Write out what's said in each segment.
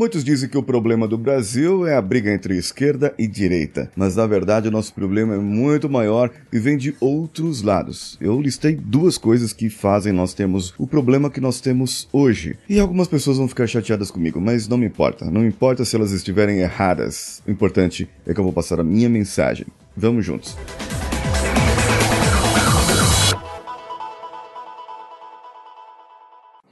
Muitos dizem que o problema do Brasil é a briga entre esquerda e direita, mas na verdade o nosso problema é muito maior e vem de outros lados. Eu listei duas coisas que fazem nós termos o problema que nós temos hoje. E algumas pessoas vão ficar chateadas comigo, mas não me importa. Não importa se elas estiverem erradas. O importante é que eu vou passar a minha mensagem. Vamos juntos.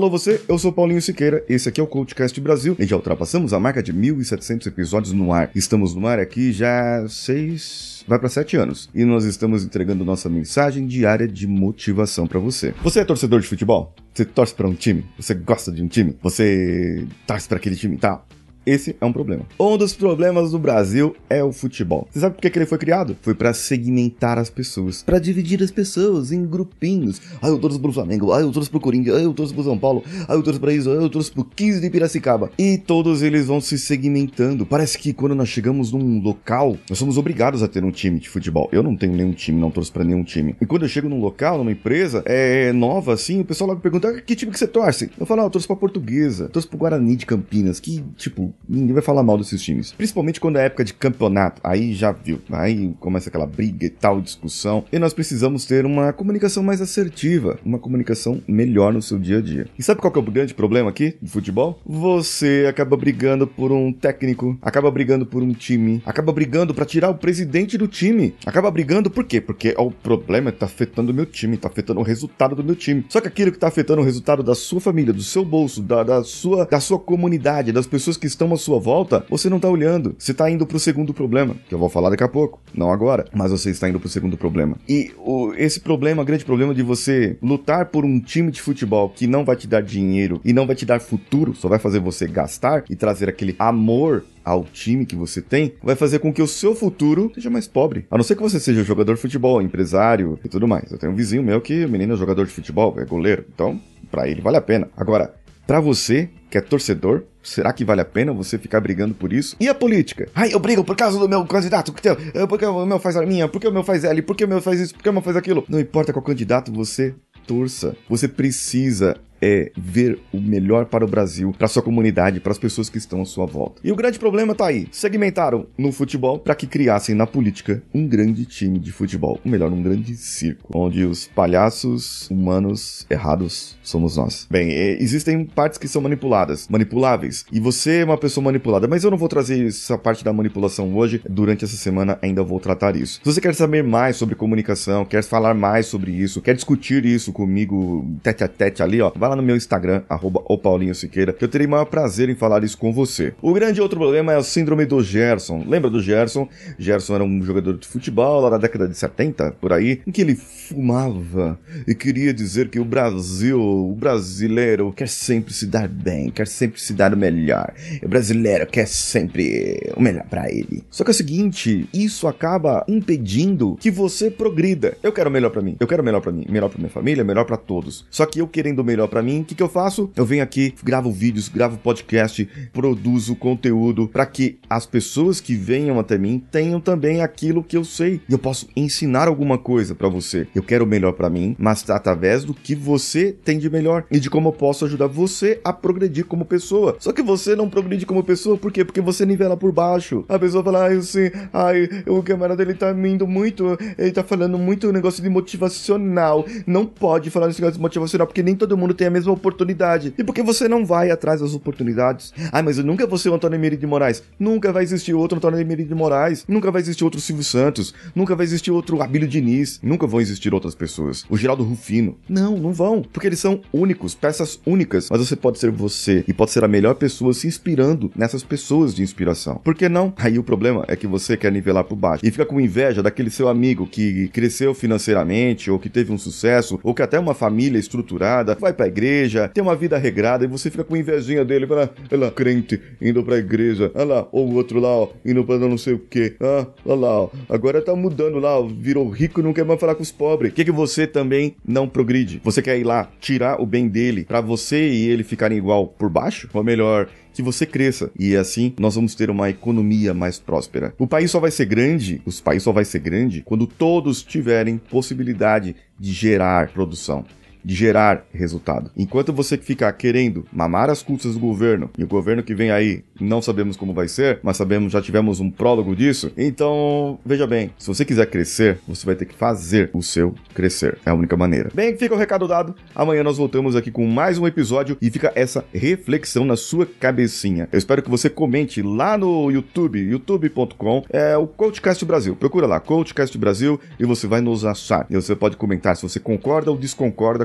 Alô você, eu sou Paulinho Siqueira, esse aqui é o CoachCast Brasil e já ultrapassamos a marca de 1.700 episódios no ar. Estamos no ar aqui já seis, vai para sete anos e nós estamos entregando nossa mensagem diária de motivação para você. Você é torcedor de futebol? Você torce para um time? Você gosta de um time? Você torce para aquele time e tal? Esse é um problema. Um dos problemas do Brasil é o futebol. Você sabe por que ele foi criado? Foi para segmentar as pessoas, para dividir as pessoas em grupinhos. Ah, eu torço pro Flamengo, ah, eu torço pro Corinthians, ah, eu torço pro São Paulo, ah, eu torço pra isso, ah, eu torço pro 15 de Piracicaba. E todos eles vão se segmentando. Parece que quando nós chegamos num local, nós somos obrigados a ter um time de futebol. Eu não tenho nenhum time, não torço para nenhum time. E quando eu chego num local, numa empresa, é nova assim, o pessoal logo pergunta: ah, que time que você torce? Eu falo: ah, eu torço pra Portuguesa, torço pro Guarani de Campinas, que, tipo, ninguém vai falar mal desses times. Principalmente quando é época de campeonato. Aí já viu. Aí começa aquela briga e tal, discussão. E nós precisamos ter uma comunicação mais assertiva, uma comunicação melhor no seu dia a dia. E sabe qual que é o grande problema aqui do futebol? Você acaba brigando por um técnico, acaba brigando por um time, acaba brigando para tirar o presidente do time. Acaba brigando por quê? Porque o problema tá afetando o meu time, tá afetando o resultado do meu time. Só que aquilo que tá afetando o resultado da sua família, do seu bolso, da, da sua, da sua comunidade, das pessoas que estão à sua volta, você não tá olhando. Você tá indo pro segundo problema, que eu vou falar daqui a pouco. Não agora, mas você está indo pro segundo problema. E o, esse problema, grande problema de você lutar por um time de futebol que não vai te dar dinheiro e não vai te dar futuro, só vai fazer você gastar e trazer aquele amor ao time que você tem, vai fazer com que o seu futuro seja mais pobre. A não ser que você seja jogador de futebol, empresário e tudo mais. Eu tenho um vizinho meu que o menino é jogador de futebol, é goleiro. Então, para ele vale a pena. Agora, para você que é torcedor, será que vale a pena você ficar brigando por isso? E a política? Ai, eu brigo por causa do meu candidato, porque o meu faz a minha, porque o meu faz L, porque o meu faz isso, porque o meu faz aquilo. Não importa qual candidato você torça, você precisa é ver o melhor para o Brasil, para sua comunidade, para as pessoas que estão à sua volta. E o grande problema tá aí. Segmentaram no futebol para que criassem na política um grande time de futebol, ou melhor, um grande circo, onde os palhaços humanos errados somos nós. Bem, existem partes que são manipuladas, manipuláveis, e você é uma pessoa manipulada, mas eu não vou trazer essa parte da manipulação hoje, durante essa semana ainda vou tratar isso. Se você quer saber mais sobre comunicação, quer falar mais sobre isso, quer discutir isso comigo tete a tete ali, ó, vai lá no meu Instagram, arroba o Paulinho Siqueira, que eu terei maior prazer em falar isso com você. O grande outro problema é a síndrome do Gerson. Lembra do Gerson? Gerson era um jogador de futebol lá na década de 70, por aí, em que ele fumava e queria dizer que o Brasil, o brasileiro, quer sempre se dar bem, quer sempre se dar o melhor. O brasileiro quer sempre o melhor para ele. Só que é o seguinte, isso acaba impedindo que você progrida. Eu quero o melhor para mim, eu quero o melhor para mim, melhor para minha família, melhor para todos. Só que eu querendo o melhor para mim, o que, que eu faço? Eu venho aqui, gravo vídeos, gravo podcast, produzo conteúdo para que as pessoas que venham até mim tenham também aquilo que eu sei. E eu posso ensinar alguma coisa para você. Eu quero o melhor para mim, mas através do que você tem de melhor e de como eu posso ajudar você a progredir como pessoa. Só que você não progride como pessoa, por quê? Porque você nivela por baixo. A pessoa fala, ai, assim, ai, o camarada dele tá indo muito, ele tá falando muito negócio de motivacional. Não pode falar nesse negócio de motivacional, porque nem todo mundo tem a mesma oportunidade. E por que você não vai atrás das oportunidades? Ah, mas eu nunca vou ser o Antônio Emílio de Moraes. Nunca vai existir outro Antônio Emílio de Moraes. Nunca vai existir outro Silvio Santos. Nunca vai existir outro Abílio Diniz. Nunca vão existir outras pessoas. O Geraldo Rufino. Não, não vão. Porque eles são únicos, peças únicas. Mas você pode ser você e pode ser a melhor pessoa se inspirando nessas pessoas de inspiração. Por que não? Aí o problema é que você quer nivelar por baixo e fica com inveja daquele seu amigo que cresceu financeiramente ou que teve um sucesso ou que até uma família estruturada, vai pra igreja, tem uma vida regrada e você fica com invejinha dele, olha lá, crente, indo pra igreja, olha lá, ou o outro lá, ó, indo pra não sei o que, ah, olha lá, ó, agora tá mudando lá, ó, virou rico e não quer mais falar com os pobres. Que, que você também não progride? Você quer ir lá tirar o bem dele para você e ele ficarem igual por baixo? Ou melhor, que você cresça. E assim nós vamos ter uma economia mais próspera. O país só vai ser grande, os países só vai ser grande quando todos tiverem possibilidade de gerar produção de gerar resultado. Enquanto você ficar querendo mamar as custas do governo, e o governo que vem aí não sabemos como vai ser, mas sabemos, já tivemos um prólogo disso, então veja bem, se você quiser crescer, você vai ter que fazer o seu crescer. É a única maneira. Bem, fica o recado dado. Amanhã nós voltamos aqui com mais um episódio e fica essa reflexão na sua cabecinha. Eu espero que você comente lá no YouTube, youtube.com, é o Coachcast Brasil. Procura lá, Coachcast Brasil, e você vai nos achar. E você pode comentar se você concorda ou desconcorda